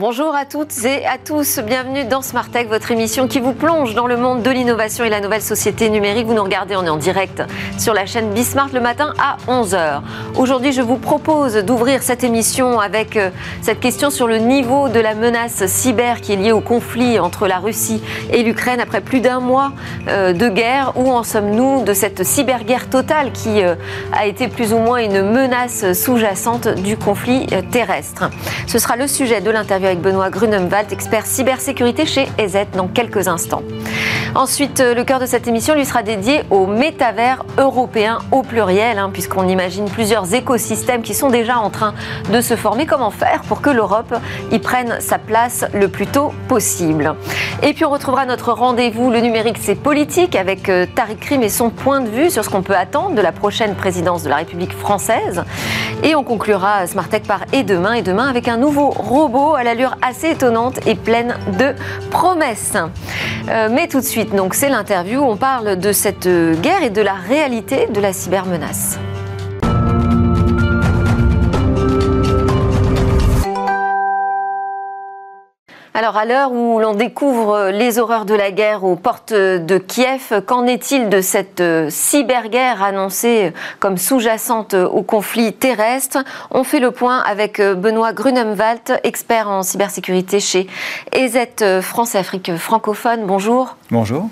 Bonjour à toutes et à tous, bienvenue dans Smart Tech, votre émission qui vous plonge dans le monde de l'innovation et la nouvelle société numérique. Vous nous regardez, on est en direct sur la chaîne Bismart le matin à 11h. Aujourd'hui, je vous propose d'ouvrir cette émission avec euh, cette question sur le niveau de la menace cyber qui est liée au conflit entre la Russie et l'Ukraine après plus d'un mois euh, de guerre. Où en sommes-nous de cette cyberguerre totale qui euh, a été plus ou moins une menace sous-jacente du conflit terrestre? Ce sera le sujet de l'interview avec Benoît Grunemwald, expert cybersécurité chez EZ dans quelques instants. Ensuite, euh, le cœur de cette émission lui sera dédié au métavers européen au pluriel, hein, puisqu'on imagine plusieurs écosystèmes qui sont déjà en train de se former. Comment faire pour que l'Europe y prenne sa place le plus tôt possible? Et puis on retrouvera notre rendez-vous, le numérique c'est politique, avec euh, Tariq Krim et son point de vue sur ce qu'on peut attendre de la prochaine présidence de la République française. Et on conclura Smart Tech par Et demain, et demain avec un nouveau robot à assez étonnante et pleine de promesses. Euh, mais tout de suite, donc c'est l'interview. On parle de cette guerre et de la réalité de la cybermenace. Alors à l'heure où l'on découvre les horreurs de la guerre aux portes de Kiev, qu'en est-il de cette cyberguerre annoncée comme sous-jacente au conflit terrestre? On fait le point avec Benoît Grunemwald, expert en cybersécurité chez EZ France Afrique francophone. Bonjour. Bonjour.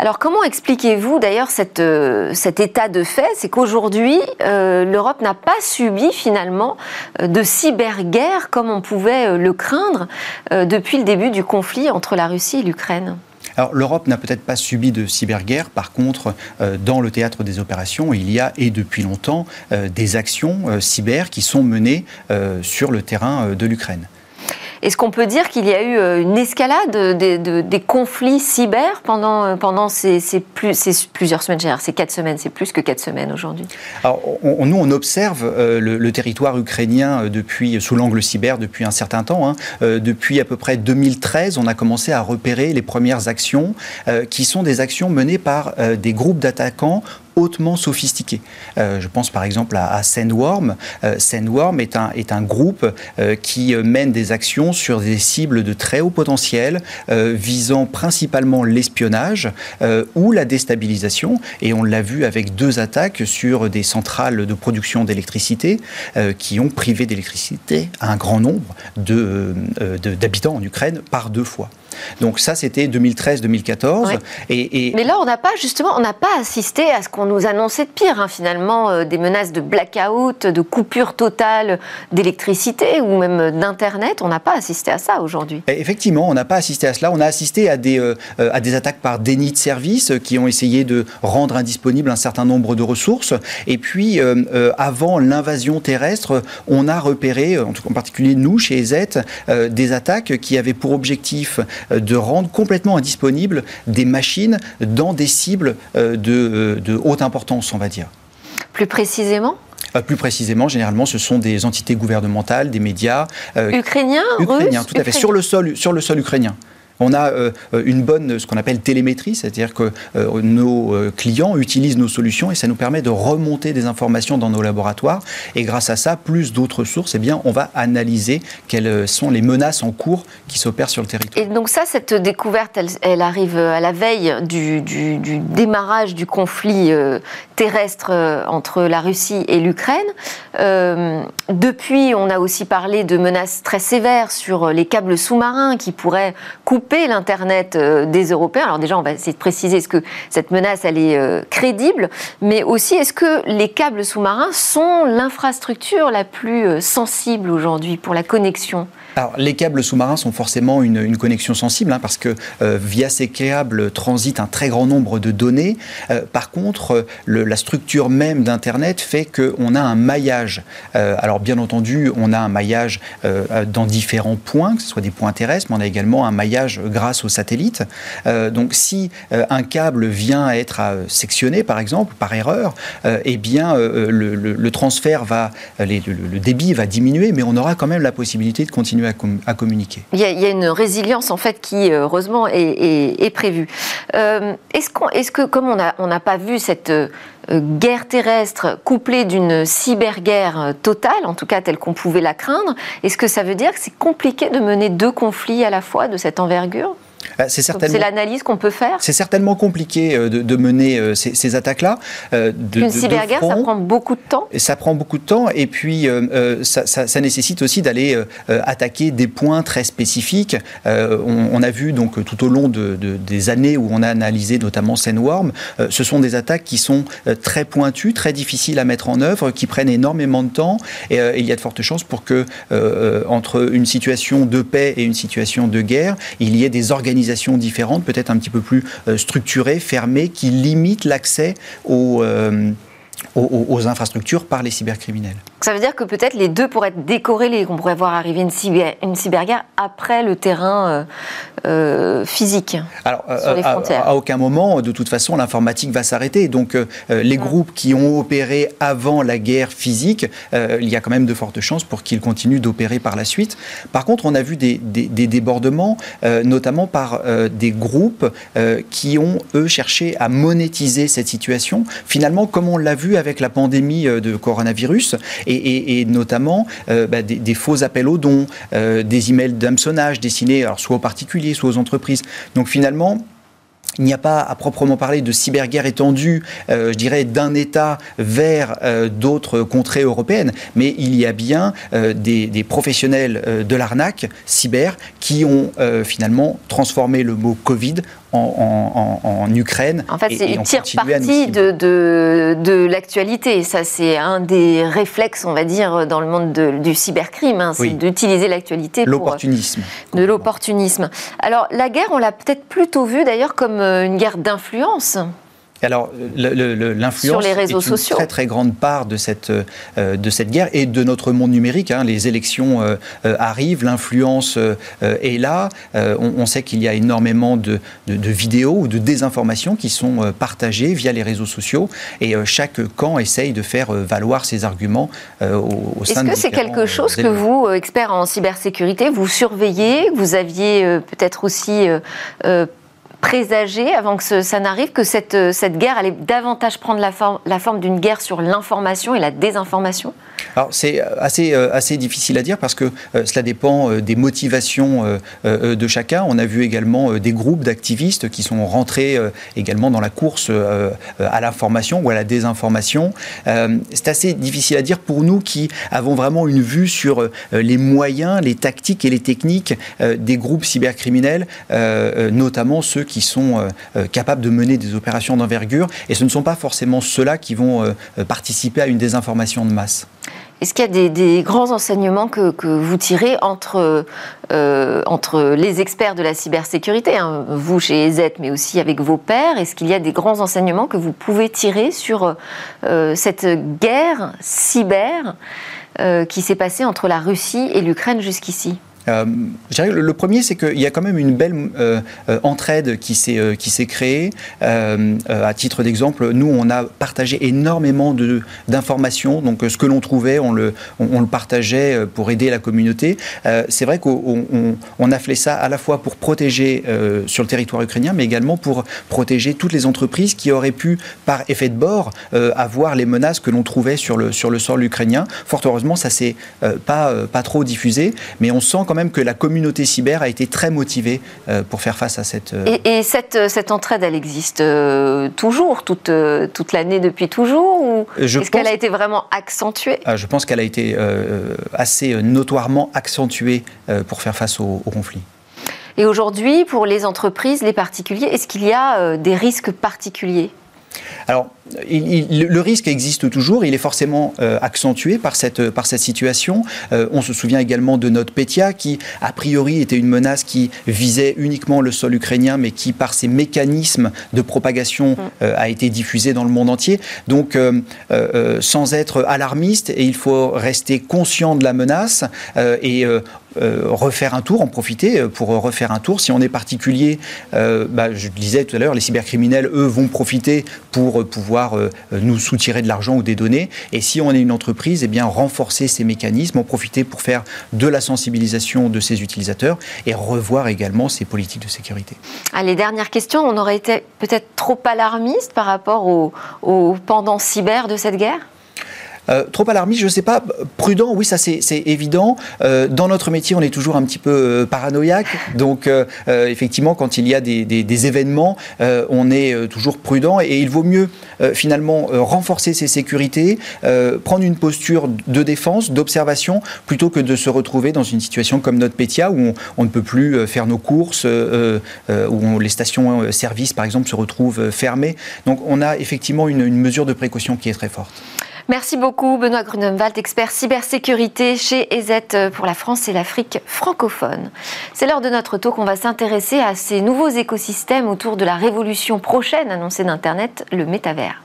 Alors comment expliquez-vous d'ailleurs euh, cet état de fait? C'est qu'aujourd'hui, euh, l'Europe n'a pas subi finalement euh, de cyberguerre comme on pouvait le craindre depuis le début du conflit entre la Russie et l'Ukraine. L'Europe n'a peut-être pas subi de cyberguerre, par contre, dans le théâtre des opérations, il y a, et depuis longtemps, des actions cyber qui sont menées sur le terrain de l'Ukraine. Est-ce qu'on peut dire qu'il y a eu euh, une escalade des, conflits cyber pendant, euh, ces, plusieurs semaines Ces quatre semaines, c'est plus que quatre semaines aujourd'hui Alors, nous, on observe euh, le, territoire ukrainien depuis, sous l'angle cyber depuis un certain temps. Hein. depuis à peu près 2013, on a commencé à repérer les premières actions qui sont des actions menées par des groupes d'attaquants hautement sophistiqués. Euh, je pense par exemple à, Sandworm. Euh, Sandworm est un, est un groupe euh, qui mène des actions sur des cibles de très haut potentiel, visant principalement l'espionnage ou la déstabilisation. Et on l'a vu avec deux attaques sur des centrales de production d'électricité qui ont privé d'électricité un grand nombre d'habitants de, en Ukraine par deux fois. Donc ça, c'était 2013-2014. Et, Mais là, on n'a pas justement, on n'a pas assisté à ce qu'on nous annonçait de pire, hein, finalement, euh, des menaces de blackout, de coupure totale d'électricité ou même d'internet. On n'a pas assisté à ça aujourd'hui. Effectivement, on n'a pas assisté à cela. On a assisté à des euh, à des attaques par déni de service qui ont essayé de rendre indisponible un certain nombre de ressources. Et puis, euh, avant l'invasion terrestre, on a repéré, en, tout, en particulier nous chez EZ, des attaques qui avaient pour objectif de rendre complètement indisponibles des machines dans des cibles euh, euh, de, haute importance, on va dire. Plus précisément plus précisément, généralement, ce sont des entités gouvernementales, des médias. ukrainiens, ukrainiens, tout à fait, sur le sol, sur le sol ukrainien. On a euh, une bonne, ce qu'on appelle télémétrie, c'est-à-dire que euh, nos euh, clients utilisent nos solutions et ça nous permet de remonter des informations dans nos laboratoires. Et grâce à ça, plus d'autres sources, eh bien, on va analyser quelles sont les menaces en cours qui s'opèrent sur le territoire. Et donc ça, cette découverte, elle, arrive à la veille du, démarrage du conflit terrestre entre la Russie et l'Ukraine. depuis, on a aussi parlé de menaces très sévères sur les câbles sous-marins qui pourraient couper l'Internet euh, des Européens. Alors déjà, on va essayer de préciser, est-ce que cette menace, elle est euh, crédible Mais aussi, est-ce que les câbles sous-marins sont l'infrastructure la plus euh, sensible aujourd'hui pour la connexion? Alors, les câbles sous-marins sont forcément une, connexion sensible, hein, parce que euh, via ces câbles transitent un très grand nombre de données. Euh, par contre, la structure même d'Internet fait qu'on a un maillage. Euh, alors, bien entendu, on a un maillage dans différents points, que ce soit des points terrestres, mais on a également un maillage grâce aux satellites. donc, si un câble vient à être sectionné, par exemple, par erreur, eh bien, va, le débit va diminuer, mais on aura quand même la possibilité de continuer à, communiquer. Il y, a, une résilience en fait qui, euh, heureusement, est, prévue. Euh, est-ce, est que, comme on n'a pas vu cette guerre terrestre couplée d'une cyberguerre totale, en tout cas telle qu'on pouvait la craindre, est-ce que ça veut dire que c'est compliqué de mener deux conflits à la fois de cette envergure? Bah, c'est certainement. l'analyse qu'on peut faire. C'est certainement compliqué euh, de, mener euh, ces, attaques-là. Euh, Une cyberguerre, ça prend beaucoup de temps. Ça prend beaucoup de temps, et puis ça, nécessite aussi d'aller attaquer des points très spécifiques. On, a vu donc tout au long des années où on a analysé notamment Sandworm, ce sont des attaques qui sont très pointues, très difficiles à mettre en œuvre, qui prennent énormément de temps, et il y a de fortes chances pour que entre une situation de paix et une situation de guerre, il y ait des organisations organisation différente, peut-être un petit peu plus euh, structurée, fermée, qui limite l'accès aux, aux, infrastructures par les cybercriminels. Ça veut dire que peut-être les deux pourraient être décorrélés, qu'on pourrait voir arriver une, cyber, une cyberguerre après le terrain euh, euh, physique Alors, euh, sur les frontières. À, aucun moment, de toute façon, l'informatique va s'arrêter. Donc, les groupes qui ont opéré avant la guerre physique, il y a quand même de fortes chances pour qu'ils continuent d'opérer par la suite. Par contre, on a vu des, des débordements, notamment par des groupes qui ont, eux, cherché à monétiser cette situation. Finalement, comme on l'a vu avec la pandémie euh, de coronavirus et, notamment euh, bah, des, faux appels aux dons, euh, des emails d'hameçonnage destinés alors, soit aux particuliers, soit aux entreprises. Donc finalement, il n'y a pas à proprement parler de cyberguerre étendue, je dirais, d'un État vers d'autres contrées européennes, mais il y a bien des, des, professionnels de l'arnaque cyber qui ont finalement transformé le mot Covid en, Ukraine. En fait, c'est une tire parti de, de, de l'actualité. Ça, c'est un des réflexes, on va dire, dans le monde du cybercrime. Hein. c'est d'utiliser l'actualité pour. L'opportunisme. De l'opportunisme. Alors, la guerre, on l'a peut-être plutôt vue d'ailleurs comme euh, une guerre d'influence. Alors, l'influence est une très très grande part de cette, euh, de cette guerre et de notre monde numérique. Hein. Les élections euh, euh, arrivent, l'influence est là. On, sait qu'il y a énormément de, vidéos ou de désinformations qui sont partagées via les réseaux sociaux et chaque camp essaye de faire valoir ses arguments au, sein de Est-ce que c'est quelque chose que vous, experts en cybersécurité, vous surveillez Vous aviez peut-être aussi présager, avant que ça n'arrive, que cette, euh, cette guerre allait davantage prendre la forme, la forme d'une guerre sur l'information et la désinformation? Alors c'est euh, assez, euh, assez difficile à dire parce que cela dépend des motivations de chacun. On a vu également des groupes d'activistes qui sont rentrés également dans la course à l'information ou à la désinformation. c'est assez difficile à dire pour nous qui avons vraiment une vue sur les moyens, les tactiques et les techniques des groupes cybercriminels, notamment ceux qui sont euh, euh, capables de mener des opérations d'envergure, et ce ne sont pas forcément ceux-là qui vont euh, participer à une désinformation de masse. Est-ce qu'il y a des, grands enseignements que, vous tirez entre, entre les experts de la cybersécurité, hein, vous chez EZ, mais aussi avec vos pairs? Est-ce qu'il y a des grands enseignements que vous pouvez tirer sur cette guerre cyber qui s'est passée entre la Russie et l'Ukraine jusqu'ici? Euh, le, premier, c'est qu'il y a quand même une belle euh, euh, entraide qui s'est s'est créée. à titre d'exemple, nous, on a partagé énormément d'informations. Donc, ce que l'on trouvait, on le, on, le partageait pour aider la communauté. c'est vrai qu'on on, a fait ça à la fois pour protéger sur le territoire ukrainien, mais également pour protéger toutes les entreprises qui auraient pu, par effet de bord, avoir les menaces que l'on trouvait sur le, sur le sol ukrainien. Fort heureusement, ça s'est pas, pas trop diffusé, mais on sent quand même que la communauté cyber a été très motivée euh, pour faire face à cette... Euh, et, cette, euh, cette, entraide, elle existe toujours, toute, toute l'année depuis toujours Ou est-ce qu'elle a été vraiment accentuée? Ah, Je pense qu'elle a été assez notoirement accentuée pour faire face au, au conflit. Et aujourd'hui, pour les entreprises, les particuliers, est-ce qu'il y a des risques particuliers? Alors, le risque existe toujours, il est forcément euh, accentué par cette, par cette situation. Euh, on se souvient également de NotPetya, qui, a priori, était une menace qui visait uniquement le sol ukrainien, mais qui, par ses mécanismes de propagation, mm. euh, a été diffusée dans le monde entier. Donc, sans être alarmiste, et il faut rester conscient de la menace et refaire un tour, en profiter pour refaire un tour. Si on est particulier, bah, je le disais tout à l'heure, les cybercriminels, eux, vont profiter pour pouvoir pouvoir nous soutirer de l'argent ou des données. Et si on est une entreprise, eh bien renforcer ces mécanismes, en profiter pour faire de la sensibilisation de ses utilisateurs et revoir également ses politiques de sécurité. Allez, dernière question. On aurait été peut-être trop alarmiste par rapport au, au pendant cyber de cette guerre? Euh, trop alarmiste, je ne sais pas. Prudent, oui, ça c'est évident. Euh, dans notre métier, on est toujours un petit peu euh, paranoïaque. Donc, effectivement, quand il y a des, événements, on est toujours prudent. Et il vaut mieux, finalement, renforcer ses sécurités, prendre une posture de défense, d'observation, plutôt que de se retrouver dans une situation comme notre Pétia, où on, ne peut plus faire nos courses, où les stations-service, par exemple, se retrouvent fermées. Donc, on a effectivement une, une mesure de précaution qui est très forte. Merci beaucoup Benoît Grunenwald, expert cybersécurité chez EZ pour la France et l'Afrique francophone. C'est l'heure de notre talk, on va s'intéresser à ces nouveaux écosystèmes autour de la révolution prochaine annoncée d'Internet, le métavers.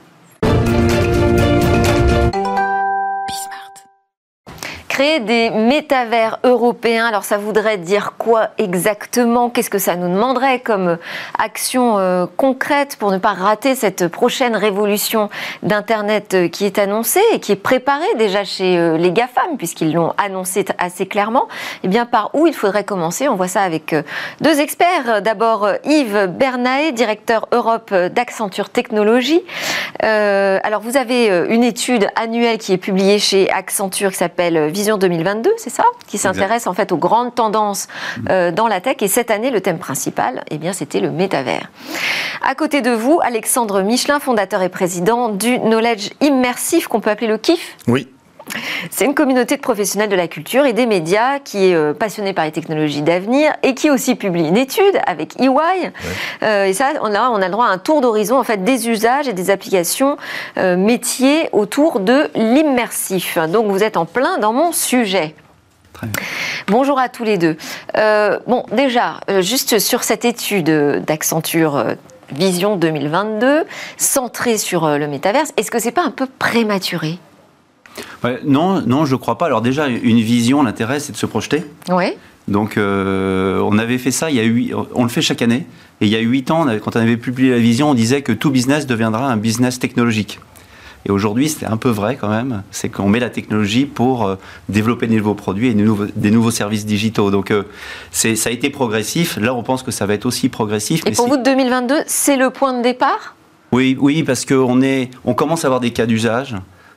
Créer des métavers européens. Alors ça voudrait dire quoi exactement? Qu'est-ce que ça nous demanderait comme action euh, concrète pour ne pas rater cette prochaine révolution d'Internet euh, qui est annoncée et qui est préparée déjà chez euh, les GAFAM puisqu'ils l'ont annoncé assez clairement? Eh bien par où il faudrait commencer? On voit ça avec deux experts. D'abord Yves Bernaet, directeur Europe d'Accenture Technologies. alors vous avez une étude annuelle qui est publiée chez Accenture qui s'appelle Vision 2022, c'est ça Qui s'intéresse en fait aux grandes tendances euh, dans la tech. Et cette année, le thème principal, eh bien, c'était le métavers. À côté de vous, Alexandre Michelin, fondateur et président du Knowledge Immersif, qu'on peut appeler le KIF. Oui. C'est une communauté de professionnels de la culture et des médias qui est euh, passionnée par les technologies d'avenir et qui aussi publie une étude avec EY. Euh, et ça, on a, on a le droit à un tour d'horizon en fait des usages et des applications euh, métiers autour de l'immersif. Donc vous êtes en plein dans mon sujet. Bonjour à tous les deux. bon, déjà, juste sur cette étude d'Accenture Vision 2022, centrée sur le métaverse, est-ce que c'est pas un peu prématuré? Non, non, je crois pas. Alors déjà, une vision, l'intérêt, c'est de se projeter. Oui. Donc, euh, on avait fait ça, il y a huit, on le fait chaque année. Et il y a huit ans, quand on avait publié la vision, on disait que tout business deviendra un business technologique. Et aujourd'hui, c'était un peu vrai quand même. C'est qu'on met la technologie pour euh, développer des nouveaux produits et des nouveaux, services digitaux. Donc, euh, ça a été progressif. Là, on pense que ça va être aussi progressif. Et pour vous, 2022, c'est le point de départ? Oui, oui, parce qu'on on commence à avoir des cas d'usage.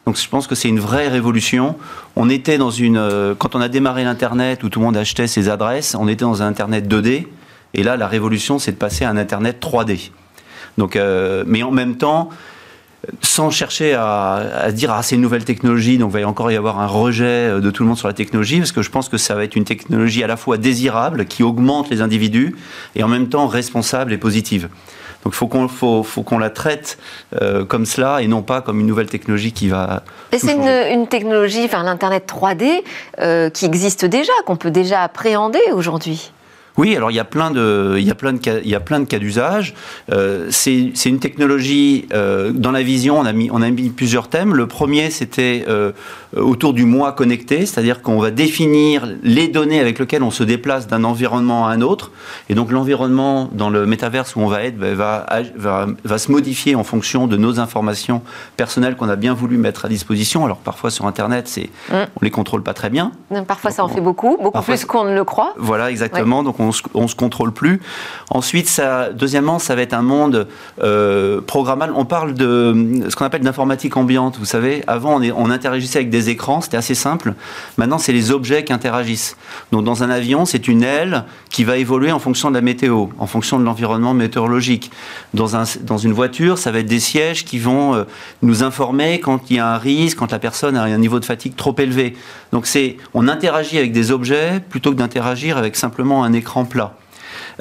Donc je pense que c'est une vraie révolution. On était dans une euh, quand on a démarré l'internet où tout le monde achetait ses adresses, on était dans un internet 2D et là la révolution c'est de passer à un internet 3D. Donc euh, mais en même temps sans chercher à, dire ah c'est une nouvelle technologie donc il va encore y avoir un rejet euh, de tout le monde sur la technologie parce que je pense que ça va être une technologie à la fois désirable qui augmente les individus et en même temps responsable et positive. Donc faut qu'on faut, faut qu'on la traite euh, comme cela et non pas comme une nouvelle technologie qui va. c'est une, une, technologie, enfin l'internet 3D euh, qui existe déjà, qu'on peut déjà appréhender aujourd'hui. Oui, alors il y a plein de, il y a plein de cas, il y a plein de cas d'usage. Euh, c'est une technologie. Euh, dans la vision, on a mis, on a mis plusieurs thèmes. Le premier, c'était euh, autour du moi connecté, c'est-à-dire qu'on va définir les données avec lesquelles on se déplace d'un environnement à un autre. Et donc l'environnement dans le métaverse où on va être ben, va, va, va, se modifier en fonction de nos informations personnelles qu'on a bien voulu mettre à disposition. Alors parfois sur Internet, c'est, mm. on les contrôle pas très bien. Parfois ça en fait beaucoup, beaucoup plus qu'on ne le croit. Voilà, exactement. Donc on on se, se contrôle plus. Ensuite, deuxièmement, ça va être un monde euh, programmable. On parle de ce qu'on appelle d'informatique ambiante. Vous savez, avant, on, interagissait avec des écrans, c'était assez simple. Maintenant, c'est les objets qui interagissent. Donc, dans un avion, c'est une aile qui va évoluer en fonction de la météo, en fonction de l'environnement météorologique. Dans, un, dans une voiture, ça va être des sièges qui vont euh, nous informer quand il y a un risque, quand la personne a un niveau de fatigue trop élevé. Donc, on interagit avec des objets plutôt que d'interagir avec simplement un écran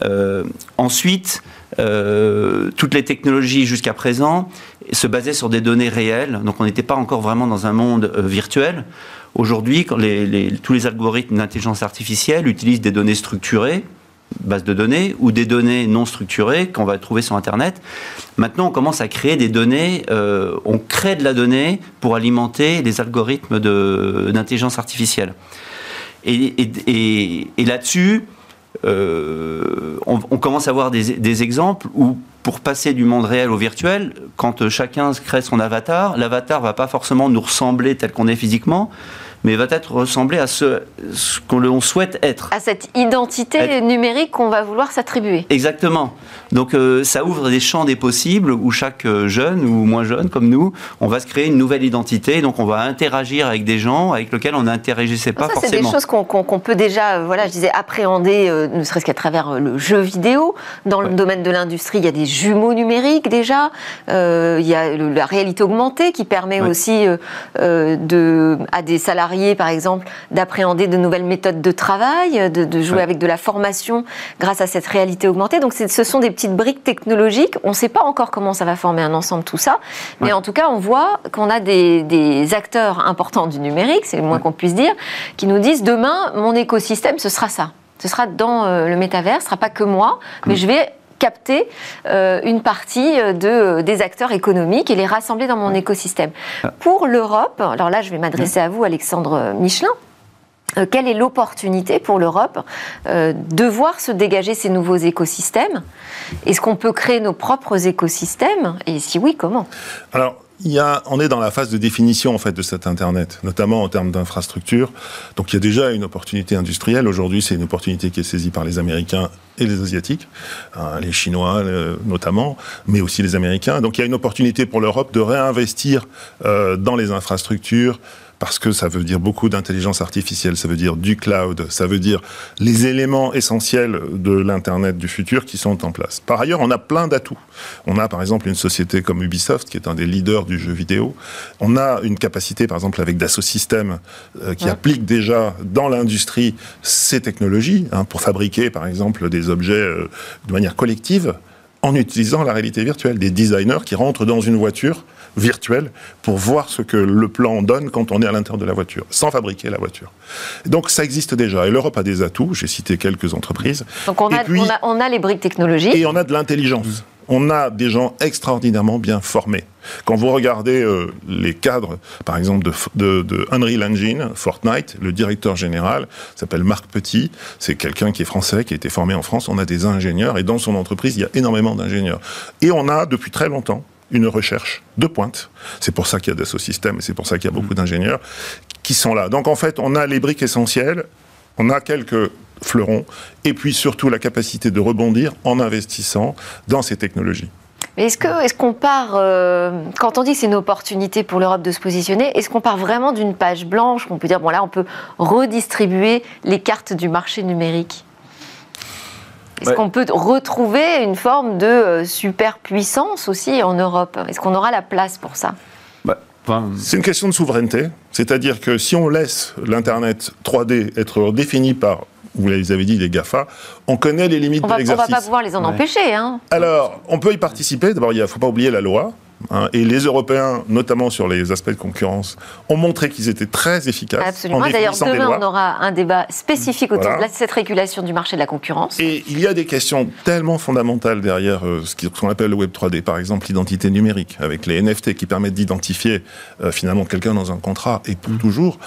Euh, ensuite, euh, toutes les technologies jusqu'à présent se basaient sur des données réelles, donc on n'était pas encore vraiment dans un monde euh, virtuel. Aujourd'hui, tous les algorithmes d'intelligence artificielle utilisent des données structurées, base de données, ou des données non structurées qu'on va trouver sur Internet. Maintenant, on commence à créer des données, on crée de la donnée pour alimenter les algorithmes d'intelligence artificielle. et là-dessus, euh, on, commence à avoir des, exemples où pour passer du monde réel au virtuel, quand chacun crée son avatar, l'avatar va pas forcément nous ressembler tel qu'on est physiquement, mais va être ressembler à ce, ce qu'on souhaite être. À cette identité numérique qu'on va vouloir s'attribuer. Exactement. Donc euh, ça ouvre des champs des possibles où chaque euh, jeune ou moins jeune comme nous, on va se créer une nouvelle identité. Donc on va interagir avec des gens avec lesquels on n'interagissait pas forcément. C'est des choses qu'on peut déjà, euh, voilà, je disais, appréhender, ne serait-ce qu'à travers le jeu vidéo. Dans le domaine de l'industrie, il y a des jumeaux numériques déjà. il y a la réalité augmentée qui permet aussi de, à des salariés par exemple, d'appréhender de nouvelles méthodes de travail, de, jouer avec de la formation grâce à cette réalité augmentée. Donc, ce sont des petites briques technologiques. On ne sait pas encore comment ça va former un ensemble, tout ça. Mais en tout cas, on voit qu'on a des, acteurs importants du numérique, c'est le moins qu'on puisse dire, qui nous disent demain, mon écosystème, ce sera ça. Ce sera dans euh, le métavers, ce ne sera pas que moi, mais je vais capter euh, une partie euh, de, euh, des acteurs économiques et les rassembler dans mon écosystème. Ah. Pour l'Europe, alors là je vais m'adresser à vous Alexandre Michelin, quelle est l'opportunité pour l'Europe de voir se dégager ces nouveaux écosystèmes? Est-ce qu'on peut créer nos propres écosystèmes? Et si oui, comment? Alors, il y a, on est dans la phase de définition en fait de cet Internet, notamment en termes d'infrastructure. Donc il y a déjà une opportunité industrielle. Aujourd'hui, c'est une opportunité qui est saisie par les Américains et les Asiatiques, hein, les Chinois notamment, mais aussi les Américains. Donc il y a une opportunité pour l'Europe de réinvestir euh, dans les infrastructures, parce que ça veut dire beaucoup d'intelligence artificielle, ça veut dire du cloud, ça veut dire les éléments essentiels de l'Internet du futur qui sont en place. Par ailleurs, on a plein d'atouts. On a par exemple une société comme Ubisoft, qui est un des leaders du jeu vidéo. On a une capacité, par exemple, avec Dassault Systèmes, euh, qui applique déjà dans l'industrie ces technologies, hein, pour fabriquer, par exemple, des objets euh, de manière collective, en utilisant la réalité virtuelle. Des designers qui rentrent dans une voiture virtuelle pour voir ce que le plan donne quand on est à l'intérieur de la voiture, sans fabriquer la voiture. Donc ça existe déjà. Et l'Europe a des atouts. J'ai cité quelques entreprises. Donc on a, on a, les briques technologiques. Et on a de l'intelligence. On a des gens extraordinairement bien formés. Quand vous regardez euh, les cadres, par exemple, de, de, Unreal Engine, Fortnite, le directeur général s'appelle Marc Petit. C'est quelqu'un qui est français, qui a été formé en France. On a des ingénieurs et dans son entreprise, il y a énormément d'ingénieurs. Et on a, depuis très longtemps, une recherche de pointe. C'est pour ça qu'il y a des systèmes et c'est pour ça qu'il y a beaucoup d'ingénieurs qui sont là. Donc en fait, on a les briques essentielles, on a quelques fleurons, et puis surtout la capacité de rebondir en investissant dans ces technologies. Mais est-ce qu'on est qu'on part, euh, quand on dit que c'est une opportunité pour l'Europe de se positionner, est-ce qu'on part vraiment d'une page blanche On peut dire, bon là, on peut redistribuer les cartes du marché numérique? Est-ce qu'on peut retrouver une forme de euh, superpuissance aussi en Europe? Est-ce qu'on aura la place pour ça? Bah, C'est une question de souveraineté. C'est-à-dire que si on laisse l'Internet 3D être défini par vous les avez dit, les GAFA, on connaît les limites de l'exercice. On ne va pas pouvoir les en empêcher. Hein. Alors, on peut y participer. D'abord, il ne faut pas oublier la loi. Hein, et les Européens, notamment sur les aspects de concurrence, ont montré qu'ils étaient très efficaces. Absolument. D'ailleurs, demain, on aura un débat spécifique autour de cette régulation du marché de la concurrence. Et il y a des questions tellement fondamentales derrière euh, ce qu'on appelle le Web 3D. Par exemple, l'identité numérique, avec les NFT qui permettent d'identifier euh, finalement quelqu'un dans un contrat et pour mmh. toujours,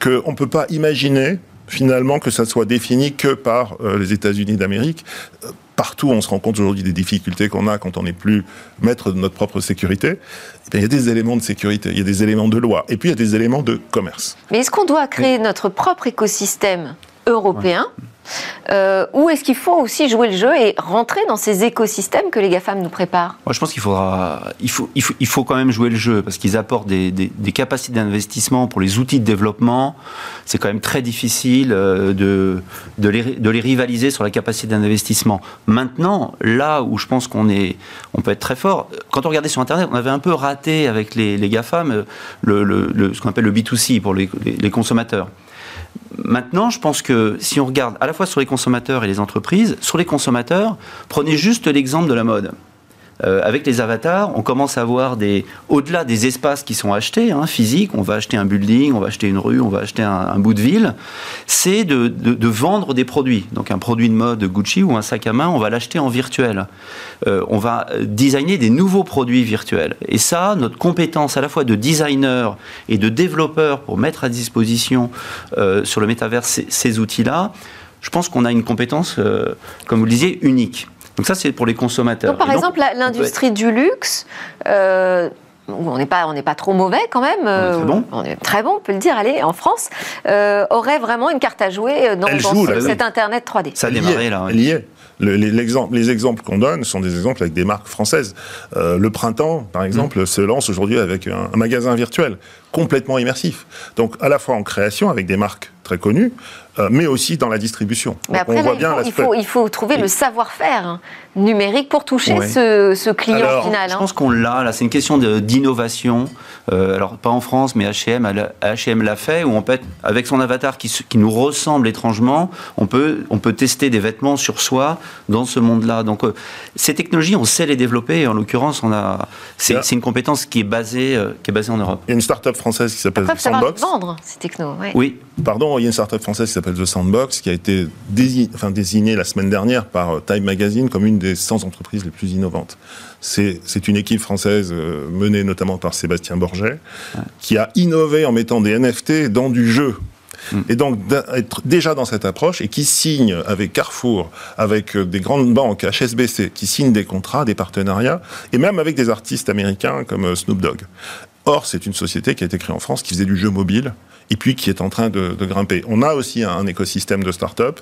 qu'on ne peut pas imaginer finalement que ça soit défini que par euh, les États-Unis d'Amérique partout, on se rend compte aujourd'hui des difficultés qu'on a quand on n'est plus maître de notre propre sécurité. Eh il y a des éléments de sécurité, il y a des éléments de loi, et puis il y a des éléments de commerce. Mais est-ce qu'on doit créer notre propre écosystème européen euh, ou est-ce qu'il faut aussi jouer le jeu et rentrer dans ces écosystèmes que les GAFAM nous préparent Moi, je pense qu'il faudra, il faut, il faut, il faut quand même jouer le jeu parce qu'ils apportent des, des, capacités d'investissement pour les outils de développement. C'est quand même très difficile euh, de, de, les, de les rivaliser sur la capacité d'investissement. Maintenant, là où je pense qu'on est, on peut être très fort, quand on regardait sur Internet, on avait un peu raté avec les, les GAFAM euh, le, le, ce qu'on appelle le B2C pour les, les consommateurs. Maintenant, je pense que si on regarde à la fois sur les consommateurs et les entreprises, sur les consommateurs, prenez juste l'exemple de la mode. Euh, avec les avatars, on commence à voir des, au-delà des espaces qui sont achetés, hein, physiques, on va acheter un building, on va acheter une rue, on va acheter un, bout de ville, c'est de, de, vendre des produits. Donc un produit de mode Gucci ou un sac à main, on va l'acheter en virtuel. Euh, on va designer des nouveaux produits virtuels. Et ça, notre compétence à la fois de designer et de développeur pour mettre à disposition euh, sur le métavers ces, ces outils-là, je pense qu'on a une compétence, comme vous le disiez, unique. Donc ça, c'est pour les consommateurs. Donc, par exemple, l'industrie du luxe, euh, on n'est pas, on n'est pas trop mauvais quand même. On est très bon. On est très bon, on peut le dire. Allez, en France, euh, aurait vraiment une carte à jouer dans, joue, ce- là, cet Internet 3D. Ça a démarré est, là. elle y est. Le- les, exemples qu'on donne sont des exemples avec des marques françaises. Euh, le printemps, par exemple, Mm. se lance aujourd'hui avec un, un magasin virtuel complètement immersif. Donc, à la fois en création avec des marques très connues, euh, mais aussi dans la distribution. Mais après, on là, voit il, bien faut, il, faut, il faut trouver le savoir-faire hein, numérique pour toucher Ouais. ce, ce client Alors, final. Je hein. pense qu'on l'a, là, c'est une question d'innovation. Euh, alors, pas en France, mais H&M, H&M l'a fait, où on peut, être- avec son avatar qui, nous ressemble étrangement, on peut, on peut tester des vêtements sur soi dans ce monde-là. Donc, euh, ces technologies, on sait les développer. Et en l'occurrence, on a, c'est, une compétence qui est basée, euh, qui est basée en Europe. Il y a une start-up française qui s'appelle Sandbox. vendre, ces technos. ouais. Oui, Pardon, il y a une start-up française qui s'appelle The Sandbox qui a été enfin, désignée la semaine dernière par euh, Time Magazine comme une des 100 entreprises les plus innovantes. C'est une équipe française euh, menée notamment par Sébastien Borget qui a innové en mettant des NFT dans du jeu. Et donc déjà dans cette approche et qui signe avec Carrefour, avec euh, des grandes banques, HSBC, qui signe des contrats, des partenariats, et même avec des artistes américains comme Snoop Dogg. Or, c'est une société qui a été créée en France, qui faisait du jeu mobile, et puis qui est en train de, de grimper. On a aussi un écosystème de start-up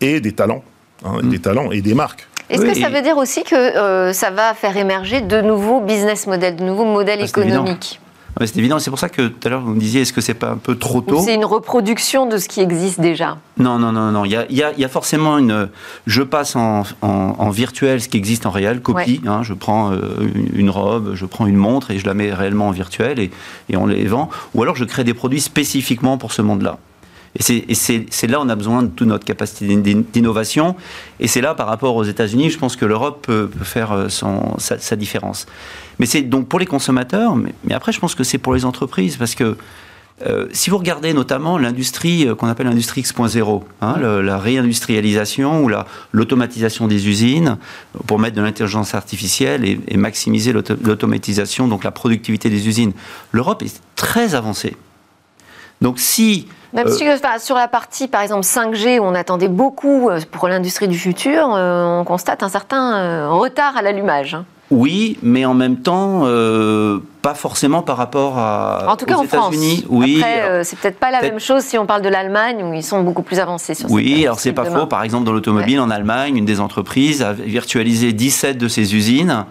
et des talents, hein, des talents et des marques. Est-ce Oui, que ça veut dire aussi que euh, ça va faire émerger de nouveaux business models, de nouveaux modèles Ah, économiques? C'est évident. C'est pour ça que tout à l'heure, vous me disiez, est-ce que c'est pas un peu trop tôt c'est une reproduction de ce qui existe déjà Non, non, non, non. Il y a, il y a- il y a forcément une. Je passe en, en- en virtuel ce qui existe en réel, copie. hein, je prends euh, une, une robe, je prends une montre et je la mets réellement en virtuel et, et on les vend. Ou alors je crée des produits spécifiquement pour ce monde-là. Et c'est- là on a besoin de toute notre capacité d'in- d'innovation. Et c'est là, par rapport aux États-Unis, je pense que l'Europe peut, faire euh, sa, différence. Mais c'est donc pour les consommateurs, mais, après, je pense que c'est pour les entreprises, parce que euh, si vous regardez notamment l'industrie euh, qu'on appelle l'industrie X.0, hein, la réindustrialisation ou la- l'automatisation des usines pour mettre de l'intelligence artificielle et, maximiser l'auto- l'automatisation, donc la productivité des usines, l'Europe est très avancée. Donc si Même Euh, si, enfin, sur la partie, par exemple, 5G, où on attendait beaucoup euh, pour l'industrie du futur, euh, on constate un certain euh, retard à l'allumage. hein. Oui, mais en même temps, euh, pas forcément par rapport à, En tout cas, aux en France. États-Unis. Oui, Après, euh, c'est peut-être pas la même chose si on parle de l'Allemagne, où ils sont beaucoup plus avancés sur cette Oui, alors c'est pas demain. faux. Par exemple, dans l'automobile en Allemagne, une des entreprises a virtualisé 17 de ses usines.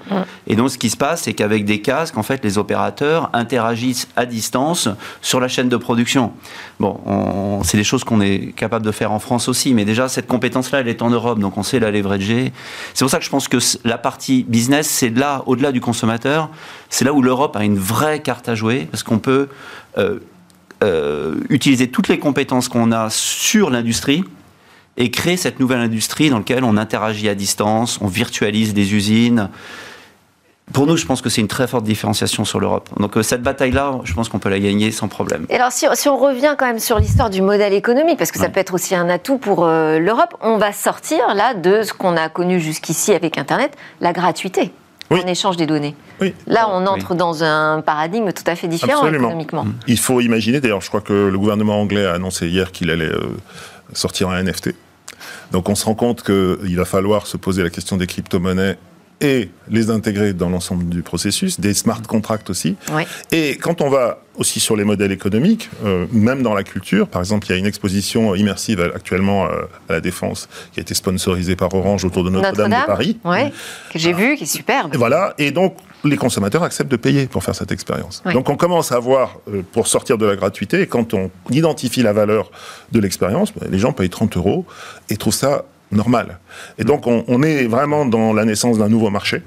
Et donc, ce qui se passe, c'est qu'avec des casques, en fait, les opérateurs interagissent à distance sur la chaîne de production. Bon, on- c'est des choses qu'on est capable de faire en France aussi, mais déjà, cette compétence-là, elle est en Europe, donc on sait la leverager. C'est pour ça que je pense que la partie business, c'est là, au-delà du consommateur, c'est là où l'Europe a une vraie carte à jouer, parce qu'on peut euh, euh, utiliser toutes les compétences qu'on a sur l'industrie et créer cette nouvelle industrie dans laquelle on interagit à distance, on virtualise des usines. Pour nous, je pense que c'est une très forte différenciation sur l'Europe. Donc euh, cette bataille-là, je pense qu'on peut la gagner sans problème. Et alors, si, si on revient quand même sur l'histoire du modèle économique, parce que ça Ouais. peut être aussi un atout pour euh, l'Europe, on va sortir là de ce qu'on a connu jusqu'ici avec Internet, la gratuité Oui. en échange des données. Oui. Là, on entre dans un paradigme tout à fait différent Absolument. économiquement. Il faut imaginer, d'ailleurs, je crois que le gouvernement anglais a annoncé hier qu'il allait euh, sortir un NFT. Donc on se rend compte qu'il va falloir se poser la question des crypto-monnaies et les intégrer dans l'ensemble du processus, des smart contracts aussi. Et quand on va aussi sur les modèles économiques, euh, même dans la culture, par exemple, il y a une exposition immersive actuellement euh, à la Défense qui a été sponsorisée par Orange autour de Notre-Dame de Paris. ouais, que j'ai vu, qui est superbe. Et voilà, et donc les consommateurs acceptent de payer pour faire cette expérience. Donc on commence à voir, euh, pour sortir de la gratuité, et quand on identifie la valeur de l'expérience, ben, les gens payent 30 euros et trouvent ça normal. Et donc on, est vraiment dans la naissance d'un nouveau marché.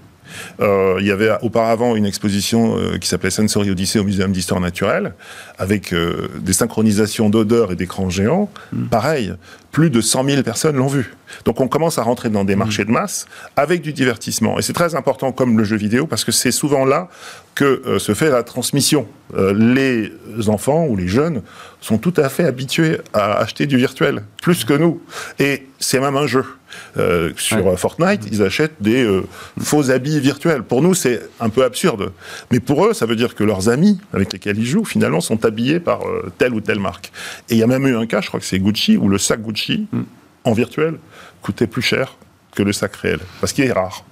Euh, il y avait auparavant une exposition euh, qui s'appelait Sensory Odyssey au Muséum d'Histoire Naturelle, avec euh, des synchronisations d'odeurs et d'écrans géants. Pareil, plus de 100 000 personnes l'ont vu. Donc on commence à rentrer dans des marchés de masse avec du divertissement. Et c'est très important comme le jeu vidéo, parce que c'est souvent là que se fait la transmission. Les enfants ou les jeunes sont tout à fait habitués à acheter du virtuel, plus que nous. Et c'est même un jeu. Euh, sur Ouais. euh, Fortnite, ils achètent des euh, faux habits virtuels. Pour nous, c'est un peu absurde. Mais pour eux, ça veut dire que leurs amis avec lesquels ils jouent, finalement, sont habillés par euh, telle ou telle marque. Et il y a même eu un cas, je crois que c'est Gucci, où le sac Gucci, en virtuel, coûtait plus cher que le sac réel, parce qu'il est rare.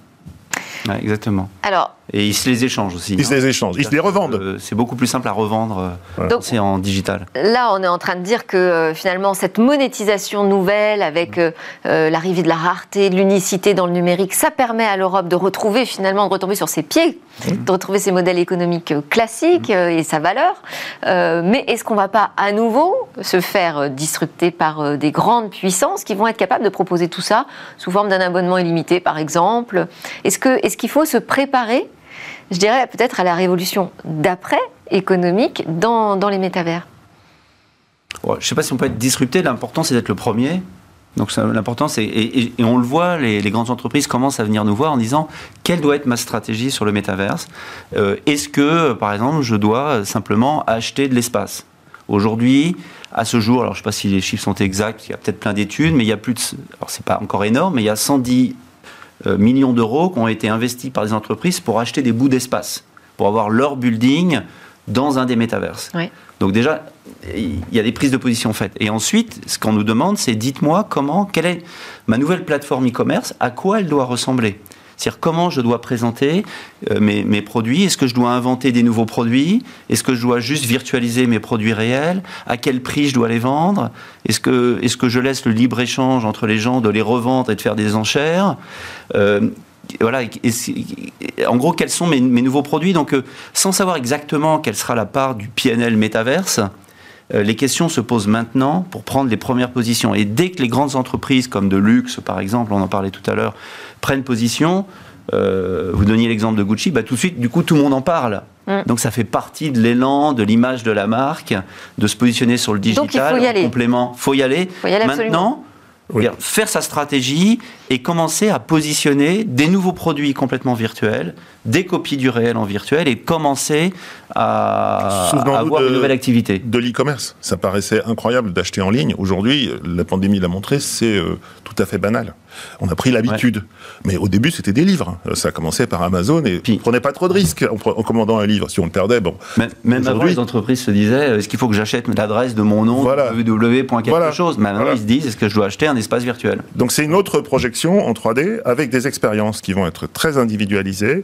Ouais, exactement. Alors, Et ils se les échangent aussi. Ils se les échangent, ils se les revendent. Euh, C'est beaucoup plus simple à revendre. euh, c'est en digital. Là, on est en train de dire que euh, finalement, cette monétisation nouvelle avec euh, l'arrivée de la rareté, de l'unicité dans le numérique, ça permet à l'Europe de retrouver finalement, de retomber sur ses pieds, de retrouver ses modèles économiques classiques euh, et sa valeur. Euh, mais est-ce qu'on ne va pas à nouveau se faire euh, disrupter par euh, des grandes puissances qui vont être capables de proposer tout ça sous forme d'un abonnement illimité, par exemple? Est-ce que- est-ce qu'il faut se préparer je dirais peut-être à la révolution d'après économique dans, dans les métavers? Je ne sais pas si on peut être disrupté. L'important, c'est d'être le premier. Donc l'important, c'est et, on le voit, les, grandes entreprises commencent à venir nous voir en disant quelle doit être ma stratégie sur le métaverse? Euh, Est-ce que, par exemple, je dois simplement acheter de l'espace? Aujourd'hui, à ce jour, alors je ne sais pas si les chiffres sont exacts, il y a peut-être plein d'études, mais il y a plus de, alors c'est pas encore énorme, mais il y a 110 euh, millions d'euros qui ont été investis par des entreprises pour acheter des bouts d'espace, pour avoir leur building dans un des métaverses. Donc déjà, il y a des prises de position faites. Et ensuite, ce qu'on nous demande, c'est dites-moi comment, quelle est ma nouvelle plateforme e-commerce, à quoi elle doit ressembler c'est-à-dire comment je dois présenter euh, mes, produits? Est-ce que je dois inventer des nouveaux produits? Est-ce que je dois juste virtualiser mes produits réels? À quel prix je dois les vendre? Est-ce que, je laisse le libre-échange entre les gens de les revendre et de faire des enchères? Euh, voilà, en gros, quels sont mes, nouveaux produits? Donc, euh, sans savoir exactement quelle sera la part du PNL métaverse, les questions se posent maintenant pour prendre les premières positions. Et dès que les grandes entreprises, comme de luxe par exemple, on en parlait tout à l'heure, prennent position, euh, vous donniez l'exemple de Gucci, bah, tout de suite, du coup, tout le monde en parle. Mm. Donc ça fait partie de l'élan, de l'image de la marque, de se positionner sur le digital. Donc, il faut y aller. complément, faut y aller. Faut y aller. Maintenant, Oui. faire sa stratégie et commencer à positionner des nouveaux produits complètement virtuels, des copies du réel en virtuel et commencer à, avoir de- une nouvelle activité. de l'e-commerce. Ça paraissait incroyable d'acheter en ligne. Aujourd'hui, la pandémie l'a montré, c'est euh, tout à fait banal. On a pris l'habitude. Mais au début, c'était des livres. Euh, Ça a commencé par Amazon et Puis- on prenait pas trop de risques en, commandant un livre. Si on le perdait, bon. Même, même avant, les entreprises se disaient euh, est-ce qu'il faut que j'achète l'adresse de mon nom, Voilà. www. quelque Voilà. chose? Maintenant, Voilà. ils se disent est-ce que je dois acheter un espace virtuel? Donc c'est une autre projection en 3D avec des expériences qui vont être très individualisées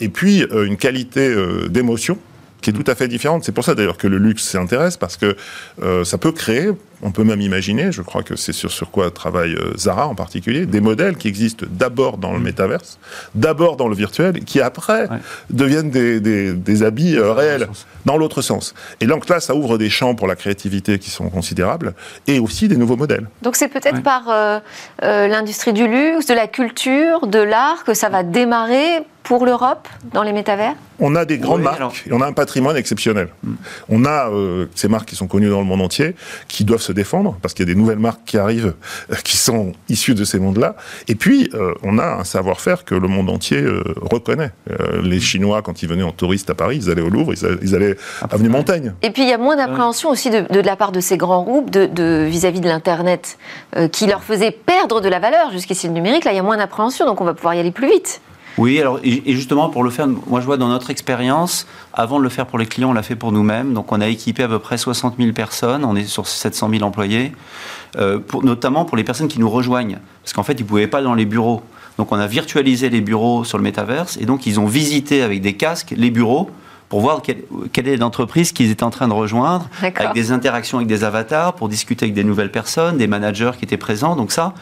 et puis euh, une qualité euh, d'émotion qui est tout à fait différente. C'est pour ça d'ailleurs que le luxe s'intéresse parce que euh, ça peut créer, on peut même imaginer, je crois que c'est sur, sur quoi travaille euh, Zara en particulier, des modèles qui existent d'abord dans le métaverse, d'abord dans le virtuel, qui après Ouais. deviennent des, des- des habits euh, réels, sens. dans l'autre sens. Et donc là, ça ouvre des champs pour la créativité qui sont considérables et aussi des nouveaux modèles. Donc c'est peut-être Ouais. par euh, euh, l'industrie du luxe, de la culture, de l'art que ça va démarrer pour l'Europe dans les métavers? On a des grandes Oui, marques alors- et on a un patrimoine exceptionnel. On a euh, ces marques qui sont connues dans le monde entier, qui doivent se défendre parce qu'il y a des nouvelles marques qui arrivent, euh, qui sont issues de ces mondes-là. Et puis, euh, on a un savoir-faire que le monde entier euh, reconnaît. Euh, les Chinois, quand ils venaient en touriste à Paris, ils allaient au Louvre, ils allaient, ils allaient avenue Montaigne. Et puis il y a moins d'appréhension aussi de, de la part de ces grands groupes de- de- vis-à-vis de l'Internet euh, qui leur faisait perdre de la valeur jusqu'ici le numérique. Là, il y a moins d'appréhension, donc on va pouvoir y aller plus vite. Oui, alors, et, justement, pour le faire, moi je vois dans notre expérience, avant de le faire pour les clients, on l'a fait pour nous-mêmes. Donc on a équipé à peu près 60 000 personnes, on est sur 700 000 employés, euh, pour, notamment pour les personnes qui nous rejoignent. Parce qu'en fait, ils ne pouvaient pas dans les bureaux. Donc on a virtualisé les bureaux sur le métaverse, et donc ils ont visité avec des casques les bureaux pour voir quelle, quelle est l'entreprise qu'ils étaient en train de rejoindre, avec des interactions avec des avatars, pour discuter avec des nouvelles personnes, des managers qui étaient présents. Donc ça,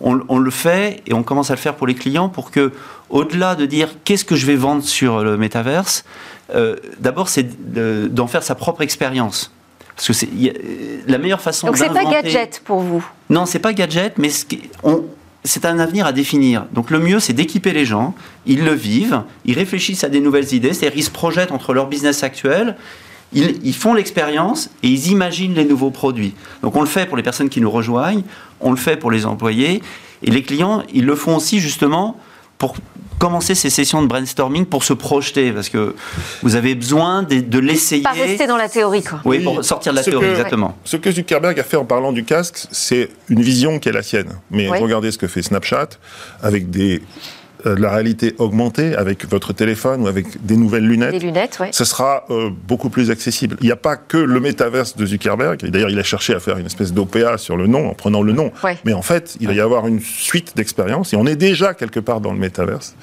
on, on le fait et on commence à le faire pour les clients pour que, au-delà de dire qu'est-ce que je vais vendre sur le métaverse, euh, d'abord c'est de- d'en faire sa propre expérience. Parce que c'est a- la meilleure façon Donc c'est pas gadget pour vous. non, c'est pas gadget, mais c'est un avenir à définir. Donc le mieux, c'est d'équiper les gens, ils le vivent, ils réfléchissent à des nouvelles idées, c'est-à-dire ils se projettent entre leur business actuel, ils, ils font l'expérience et ils imaginent les nouveaux produits. Donc on le fait pour les personnes qui nous rejoignent, on le fait pour les employés, et les clients, ils le font aussi justement pour commencer ces sessions de brainstorming pour se projeter, parce que vous avez besoin de, de l'essayer. Pas rester dans la théorie, quoi. Oui, Oui, pour sortir de la ce théorie, que- exactement. Ce que Zuckerberg a fait en parlant du casque, c'est une vision qui est la sienne. Mais Oui. regardez ce que fait Snapchat avec des de la réalité augmentée avec votre téléphone ou avec des nouvelles lunettes, Des lunettes, ouais. ce sera euh, beaucoup plus accessible. Il n'y a pas que le métaverse de Zuckerberg. Et D'ailleurs, il a cherché à faire une espèce d'OPA sur le nom en prenant le nom. Ouais. Mais en fait, il va y avoir une suite d'expériences et on est déjà quelque part dans le métaverse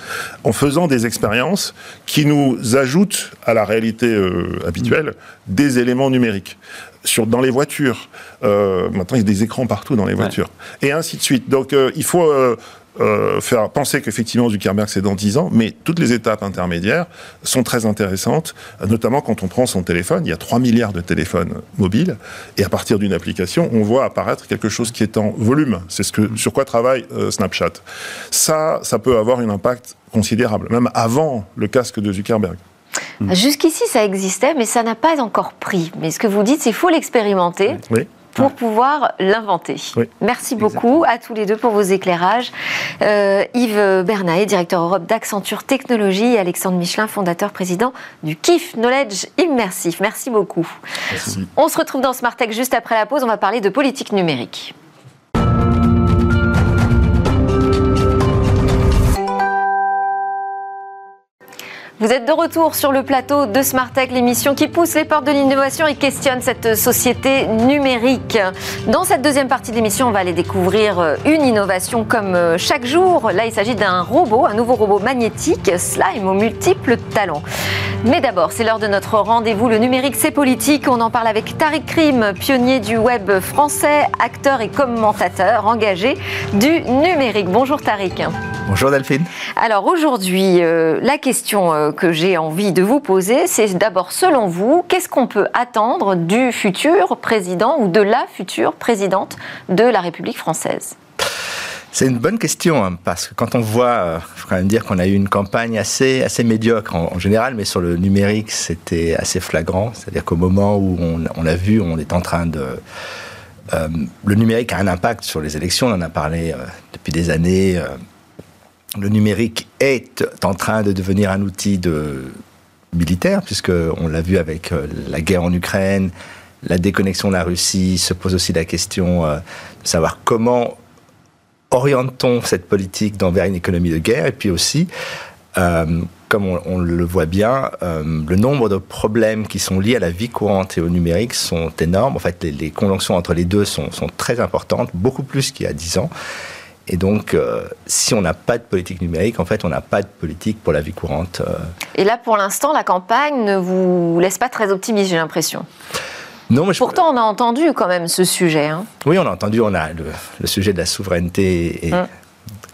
en faisant des expériences qui nous ajoutent à la réalité euh, habituelle des éléments numériques. Sur, dans les voitures, euh, maintenant il y a des écrans partout dans les voitures, et ainsi de suite. Donc euh, il faut euh, euh, faire penser qu'effectivement Zuckerberg c'est dans 10 ans, mais toutes les étapes intermédiaires sont très intéressantes, notamment quand on prend son téléphone, il y a 3 milliards de téléphones mobiles, et à partir d'une application, on voit apparaître quelque chose qui est en volume. C'est ce que, sur quoi travaille euh, Snapchat. Ça, ça peut avoir un impact considérable, même avant le casque de Zuckerberg. Jusqu'ici, ça existait, mais ça n'a pas encore pris. Mais ce que vous dites, c'est qu'il faut l'expérimenter. Oui. Pour pouvoir l'inventer. Oui. Merci beaucoup à tous les deux pour vos éclairages. Euh, Yves Bernaet, directeur Europe d'Accenture Technologies, et Alexandre Michelin, fondateur président du KIF Knowledge Immersif. Merci beaucoup. Merci. On se retrouve dans Smart Tech juste après la pause. On va parler de politique numérique. Vous êtes de retour sur le plateau de Smart Tech, l'émission qui pousse les portes de l'innovation et questionne cette société numérique. Dans cette deuxième partie de l'émission, on va aller découvrir euh, une innovation comme euh, chaque jour. Là, il s'agit d'un robot, un nouveau robot magnétique, Slime aux multiples talents. Mais d'abord, c'est l'heure de notre rendez-vous. Le numérique, c'est politique. On en parle avec Tariq Krim, pionnier du web français, acteur et commentateur engagé du numérique. Bonjour Tariq. Bonjour Delphine. Alors aujourd'hui, euh, la question euh, que j'ai envie de vous poser, c'est d'abord, selon vous, qu'est-ce qu'on peut attendre du futur président ou de la future présidente de la République française? C'est une bonne question, hein, parce que quand on voit, il faut quand même dire qu'on a eu une campagne assez, assez médiocre en, général, mais sur le numérique, c'était assez flagrant. C'est-à-dire qu'au moment où on, on a vu, on est en train de... euh, le numérique a un impact sur les élections, on en a parlé euh, depuis des années. euh, le numérique est en train de devenir un outil militaire, puisque on l'a vu avec euh, la guerre en Ukraine, la déconnexion de la Russie, se pose aussi la question euh, de savoir comment oriente-t-on cette politique dans vers une économie de guerre, et puis aussi, euh, comme on, le voit bien, euh, le nombre de problèmes qui sont liés à la vie courante et au numérique sont énormes. En fait, les, les conjonctions entre les deux sont, très importantes, beaucoup plus qu'il y a 10 ans. Et donc, euh, si on n'a pas de politique numérique, en fait, on n'a pas de politique pour la vie courante. Et là, pour l'instant, la campagne ne vous laisse pas très optimiste, j'ai l'impression. Non, mais je- Pourtant, on a entendu quand même ce sujet. hein. Oui, on a entendu, on a le, le sujet de la souveraineté est Hum.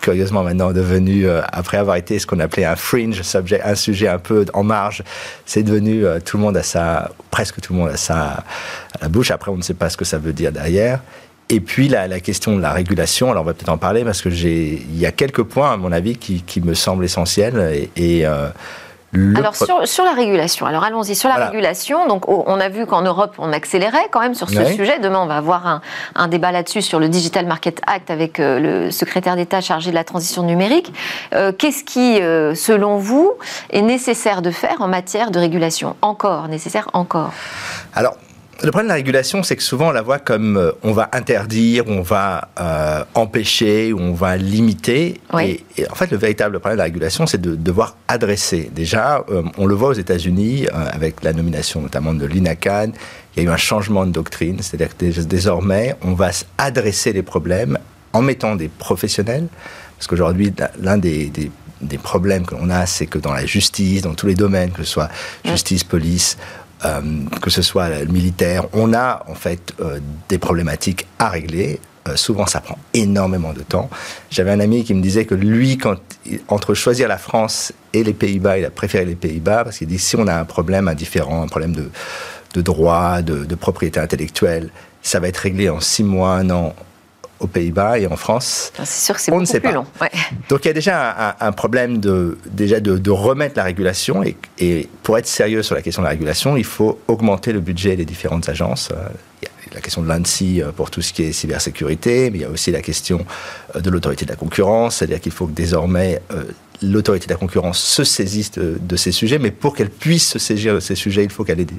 curieusement maintenant devenu, euh, après avoir été ce qu'on appelait un fringe subject, un sujet un peu en marge, c'est devenu euh, tout le monde a ça, presque tout le monde a ça à la bouche. Après, on ne sait pas ce que ça veut dire derrière. Et puis la, la question de la régulation, alors on va peut-être en parler parce que j'ai, il y a quelques points à mon avis qui, qui me semblent essentiels et, et, euh, le Alors sur, sur la régulation, alors allons-y sur la Voilà. régulation. Donc on a vu qu'en Europe on accélérait quand même sur ce Oui. sujet. Demain on va avoir un, un débat là-dessus sur le Digital Market Act avec euh, le secrétaire d'État chargé de la transition numérique. Euh, Qu'est-ce qui, euh, selon vous, est nécessaire de faire en matière de régulation? Encore nécessaire encore. Alors, le problème de la régulation, c'est que souvent on la voit comme euh, on va interdire, on va euh, empêcher, on va limiter. Oui. Et, et en fait, le véritable problème de la régulation, c'est de devoir adresser. Déjà, euh, on le voit aux États-Unis avec la nomination notamment de Lina Khan. Il y a eu un changement de doctrine, c'est-à-dire que dés- désormais, on va adresser les problèmes en mettant des professionnels. Parce qu'aujourd'hui, l'un des, des- des problèmes que l'on a, c'est que dans la justice, dans tous les domaines, que ce soit justice, police, que ce soit militaire, on a en fait euh, des problématiques à régler. Euh, souvent, ça prend énormément de temps. J'avais un ami qui me disait que lui, entre choisir la France et les Pays-Bas, il a préféré les Pays-Bas parce qu'il dit si on a un problème indifférent, un problème de, de droit, de, de propriété intellectuelle, ça va être réglé en six mois, un an aux Pays-Bas et en France. C'est sûr que c'est On ne beaucoup sait plus pas. long. Ouais. Donc il y a déjà un, problème de, déjà de, de remettre la régulation et, et pour être sérieux sur la question de la régulation, il faut augmenter le budget des différentes agences. Il y a la question de l'ANSI euh, pour tout ce qui est cybersécurité, mais il y a aussi la question euh, de l'autorité de la concurrence, c'est-à-dire qu'il faut que désormais euh, l'autorité de la concurrence se saisisse de, de ces sujets, mais pour qu'elle puisse se saisir de ces sujets, il faut qu'elle ait des,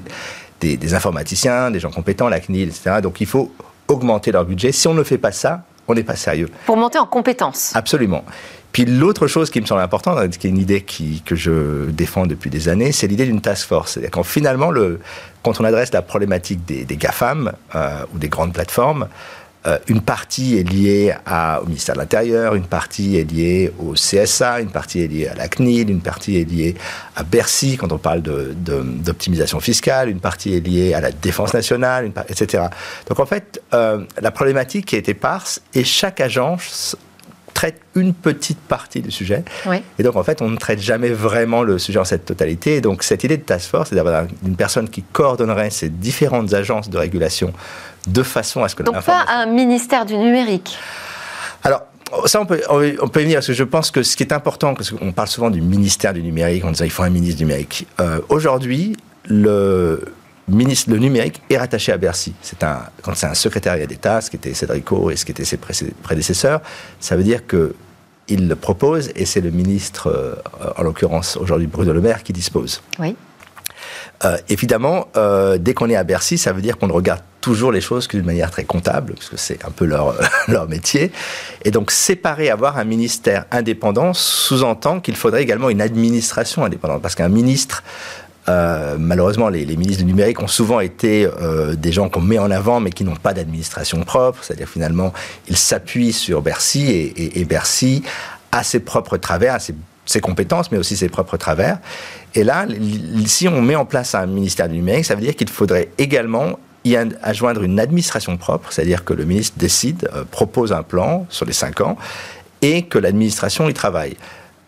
des- des informaticiens, des gens compétents, la CNIL, etc. Donc il faut augmenter leur budget. Si on ne fait pas ça, on n'est pas sérieux. Pour monter en compétence. Absolument. Puis l'autre chose qui me semble importante, qui est une idée qui, que je défends depuis des années, c'est l'idée d'une task force. C'est-à-dire quand finalement, le, quand on adresse la problématique des, des GAFAM euh, ou des grandes plateformes, euh, une partie est liée au ministère de l'Intérieur, une partie est liée au CSA, une partie est liée à la CNIL, une partie est liée à Bercy quand on parle d'optimisation fiscale, une partie est liée à la défense nationale, etc. Donc en fait, euh, la problématique est éparse et chaque agence traite une petite partie du sujet. Et donc, en fait, on ne traite jamais vraiment le sujet en cette totalité. Et donc, cette idée de task force, c'est d'avoir une personne qui coordonnerait ces différentes agences de régulation de façon à ce que Donc, pas un ministère du numérique Alors, ça, on peut, on peut y venir, parce que je pense que ce qui est important, parce qu'on parle souvent du ministère du numérique, en disant qu'il faut un ministre du numérique. Euh, aujourd'hui, le, ministre, le numérique est rattaché à Bercy. C'est un, quand c'est un secrétariat d'État, ce qui était Cédrico et ce qui était ses prédécesseurs, ça veut dire que il le propose et c'est le ministre, euh, en l'occurrence aujourd'hui Bruno Le Maire, qui dispose. Oui. Euh, évidemment, euh, dès qu'on est à Bercy, ça veut dire qu'on regarde toujours les choses d'une manière très comptable, parce que c'est un peu leur, leur métier. Et donc, séparer, avoir un ministère indépendant sous-entend qu'il faudrait également une administration indépendante, parce qu'un ministre euh, malheureusement, les, ministres du numérique ont souvent été euh, des gens qu'on met en avant, mais qui n'ont pas d'administration propre. C'est-à-dire finalement, ils s'appuient sur Bercy et, Bercy a ses propres travers, ses, ses, compétences, mais aussi ses propres travers. Et là, si on met en place un ministère du numérique, ça veut dire qu'il faudrait également y adjoindre une administration propre, c'est-à-dire que le ministre décide, euh, propose un plan sur les cinq ans, et que l'administration y travaille.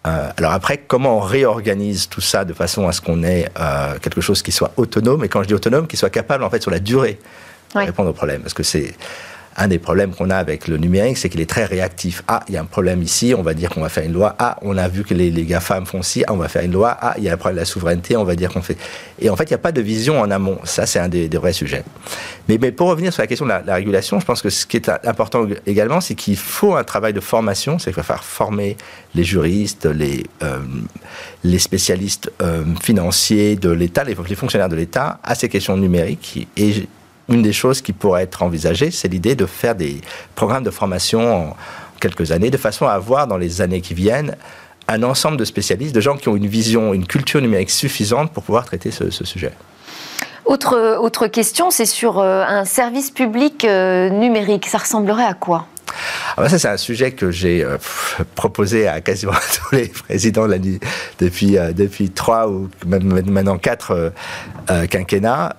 Euh, alors après, comment on réorganise tout ça de façon à ce qu'on ait euh, quelque chose qui soit autonome, et quand je dis autonome, qui soit capable en fait sur la durée de répondre aux problèmes, parce que c'est un des problèmes qu'on a avec le numérique, c'est qu'il est très réactif. Ah, il y a un problème ici, on va dire qu'on va faire une loi. Ah, on a vu que les, les GAFAM font ci, ah, on va faire une loi. Ah, il y a un problème de la souveraineté, on va dire qu'on fait. Et en fait, il n'y a pas de vision en amont. Ça, c'est un des, vrais sujets. Mais, mais, pour revenir sur la question de la, régulation, je pense que ce qui est important également, c'est qu'il faut un travail de formation, c'est qu'il faut faire former les juristes, les, euh, les spécialistes euh, financiers de l'État, les, fonctionnaires de l'État à ces questions numériques. Et une des choses qui pourrait être envisagée, c'est l'idée de faire des programmes de formation en quelques années, de façon à avoir dans les années qui viennent un ensemble de spécialistes, de gens qui ont une vision, une culture numérique suffisante pour pouvoir traiter ce, sujet. Autre, autre question, c'est sur euh, un service public euh, numérique. Ça ressemblerait à quoi? Ah bah ça, c'est un sujet que j'ai euh, proposé à quasiment tous les présidents depuis, depuis trois ou même maintenant quatre quinquennats.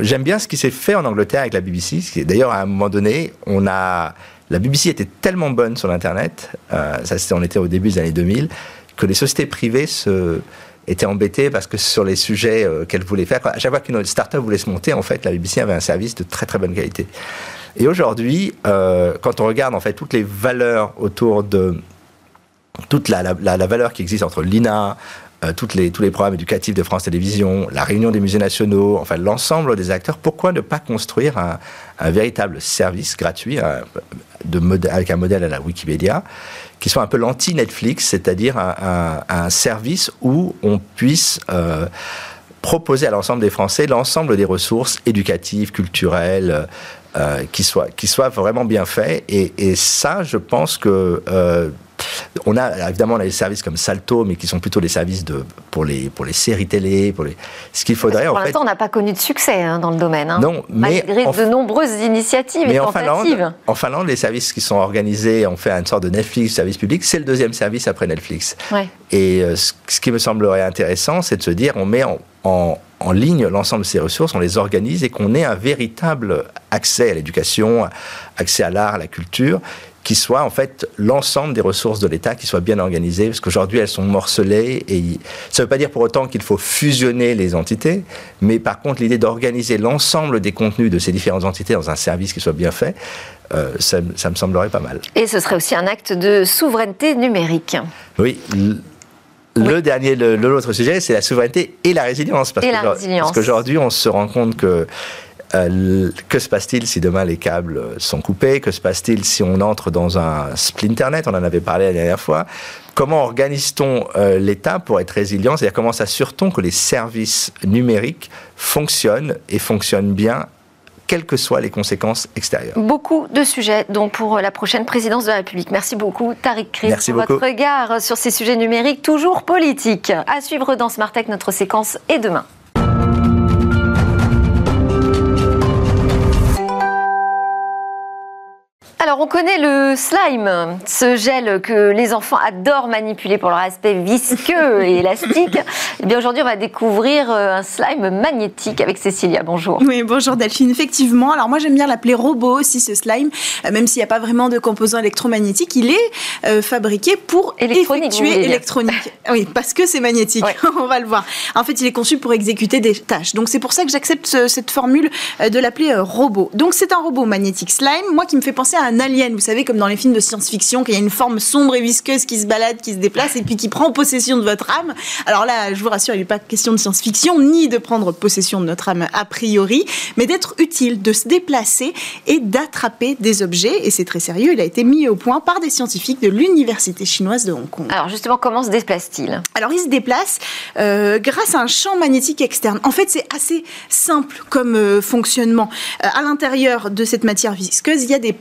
J'aime bien ce qui s'est fait en Angleterre avec la BBC. D'ailleurs, à un moment donné, on a la BBC était tellement bonne sur l'internet, euh, ça c'était on était au début des années 2000, que les sociétés privées étaient embêtées parce que sur les sujets euh, qu'elles voulaient faire, à chaque fois qu'une start-up voulait se monter, en fait, la BBC avait un service de très très bonne qualité. Et aujourd'hui, euh, quand on regarde en fait toutes les valeurs autour de toute la valeur qui existe entre l'INA, euh, toutes les, tous les programmes éducatifs de France Télévisions, la réunion des musées nationaux, enfin l'ensemble des acteurs, pourquoi ne pas construire un, véritable service gratuit avec un modèle à la Wikipédia qui soit un peu l'anti-Netflix, c'est-à-dire un, service où on puisse euh, proposer à l'ensemble des Français l'ensemble des ressources éducatives, culturelles, euh, qui, soient, qui soient vraiment bien faits. Et, et ça, je pense que euh, on a évidemment les services comme Salto, mais qui sont plutôt des services de, pour, les, pour les séries télé, pour les, ce qu'il faudrait. Pour l'instant, on n'a pas connu de succès hein, dans le domaine. Hein. non, mais malgré de nombreuses initiatives mais et en Finlande, en Finlande, les services qui sont organisés, on fait une sorte de Netflix, service public, c'est le deuxième service après Netflix. Et euh, ce, qui me semblerait intéressant, c'est de se dire, on met en, en en ligne l'ensemble de ces ressources, on les organise et qu'on ait un véritable accès à l'éducation, accès à l'art, à la culture, qui soit en fait l'ensemble des ressources de l'État qui soient bien organisées, parce qu'aujourd'hui elles sont morcelées et ça ne veut pas dire pour autant qu'il faut fusionner les entités, mais par contre l'idée d'organiser l'ensemble des contenus de ces différentes entités dans un service qui soit bien fait, euh, ça, me semblerait pas mal. Et ce serait aussi un acte de souveraineté numérique. Oui. Le dernier, l'autre sujet, c'est la souveraineté et la résilience. Parce Parce qu'aujourd'hui, on se rend compte que euh, que se passe-t-il si demain les câbles sont coupés? Que se passe-t-il si on entre dans un splinternet On en avait parlé la dernière fois. Comment organise-t-on euh, l'État pour être résilient? C'est-à-dire comment s'assure-t-on que les services numériques fonctionnent et fonctionnent bien quelles que soient les conséquences extérieures? Beaucoup de sujets donc pour la prochaine présidence de la République. Merci beaucoup Tariq Merci pour beaucoup. votre regard sur ces sujets numériques toujours politiques. À suivre dans Smart Tech, notre séquence est demain. Alors, on connaît le slime, ce gel que les enfants adorent manipuler pour leur aspect visqueux et élastique. Eh bien, aujourd'hui, on va découvrir euh, un slime magnétique avec Cécilia. Bonjour. Oui, bonjour Delphine. Effectivement, alors moi j'aime bien l'appeler robot aussi ce slime, euh, même s'il n'y a pas vraiment de composants électromagnétiques, il est euh, fabriqué pour effectuer électronique. oui, parce que c'est magnétique. Ouais. On va le voir. En fait, il est conçu pour exécuter des tâches. Donc c'est pour ça que j'accepte ce- cette formule de l'appeler robot. Donc c'est un robot magnétique slime, moi qui me fait penser à un alien. Vous savez, comme dans les films de science-fiction, qu'il y a une forme sombre et visqueuse qui se balade, qui se déplace et puis qui prend possession de votre âme. Alors là, je vous rassure, il n'est pas question de science-fiction ni de prendre possession de notre âme a priori, mais d'être utile, de se déplacer et d'attraper des objets. Et c'est très sérieux, il a été mis au point par des scientifiques de l'université chinoise de Hong Kong. Alors, justement, comment se déplace-t-il? Alors, il se déplace euh, grâce à un champ magnétique externe. En fait, c'est assez simple comme euh, fonctionnement. Euh, à l'intérieur de cette matière visqueuse, il y a des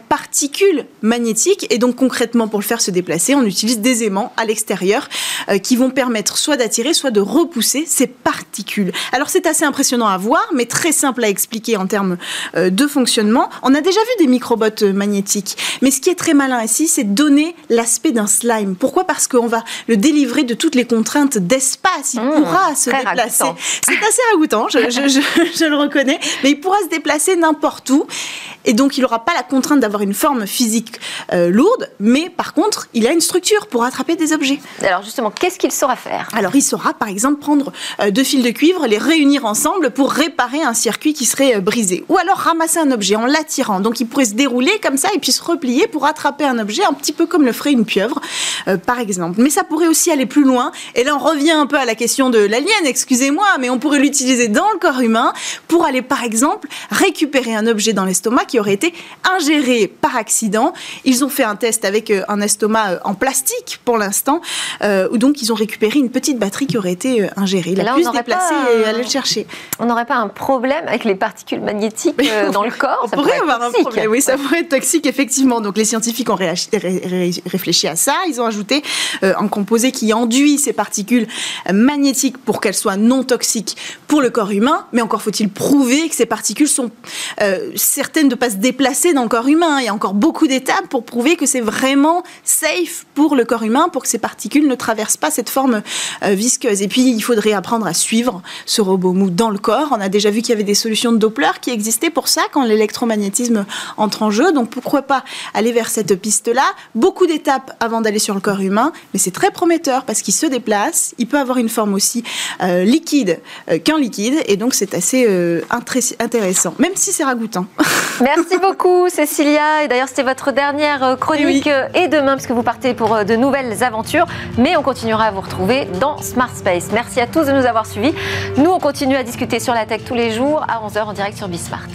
particules magnétiques. Et donc, concrètement, pour le faire se déplacer, on utilise des aimants à l'extérieur euh, qui vont permettre soit d'attirer, soit de repousser ces particules. Alors, c'est assez impressionnant à voir, mais très simple à expliquer en termes euh, de fonctionnement. On a déjà vu des microbots euh, magnétiques. Mais ce qui est très malin ici, c'est de donner l'aspect d'un slime. Pourquoi? Parce qu'on va le délivrer de toutes les contraintes d'espace. Il Mmh, pourra se déplacer. C'est assez ragoûtant, je, je- je- je le reconnais. Mais il pourra se déplacer n'importe où. Et donc, il n'aura pas la contrainte d'avoir une forme physique euh, lourde. Mais par contre, il a une structure pour attraper des objets. Alors, justement, qu'est-ce qu'il saura faire? Alors, il saura, par exemple, prendre euh, deux fils de cuivre, les réunir ensemble pour réparer un circuit qui serait euh, brisé. Ou alors ramasser un objet en l'attirant. Donc, il pourrait se dérouler comme ça et puis se replier pour attraper un objet, un petit peu comme le ferait une pieuvre, par exemple. Mais ça pourrait aussi aller plus loin. Et là, on revient un peu à la question de l'alien, excusez-moi, mais on pourrait l'utiliser dans le corps humain pour aller, par exemple, récupérer un objet dans l'estomac qui aurait été ingéré par accident. Ils ont fait un test avec euh, un estomac euh, en plastique pour l'instant, euh, où donc ils ont récupéré une petite batterie qui aurait été euh, ingérée. Et là, a on pu se n'aurait déplacer pas et un- aller le chercher. On n'aurait pas un problème avec les particules magnétiques euh, dans le corps On Ça pourrait avoir un toxique. problème. Oui, ça pourrait être toxique, effectivement. Donc, les scientifiques ont réagi- ré- ré- réfléchi à ça. Ils ont ajouté euh, un composé qui enduit ces particules euh, magnétiques pour qu'elles soient non toxiques pour le corps humain. Mais encore faut-il prouver que ces particules sont euh, certaines de ne pas se déplacer dans le corps humain. Il y a encore beaucoup d'étapes pour prouver que c'est vraiment safe pour le corps humain, pour que ces particules ne traversent pas cette forme euh, visqueuse. Et puis, il faudrait apprendre à suivre ce robot mou dans le corps. On a déjà vu qu'il y avait des solutions de Doppler qui existaient pour ça quand l'électromagnétisme entre en jeu. Donc, pourquoi pas aller vers cette piste-là? Beaucoup d'étapes avant d'aller sur le corps humain, mais c'est très prometteur parce qu'il se déplace. Il peut avoir une forme aussi euh, liquide euh, qu'un liquide. Et donc, c'est assez intéressant, même si c'est ragoûtant. Merci beaucoup, Cécilia. Et d'ailleurs, c'était votre dernière euh, chronique Eh euh, et demain, parce que vous partez pour euh, de nouvelles aventures. Mais on continuera à vous retrouver dans Smart Space. Merci à tous de nous avoir suivis. Nous, on continue à discuter sur la tech tous les jours à 11h en direct sur Bismart.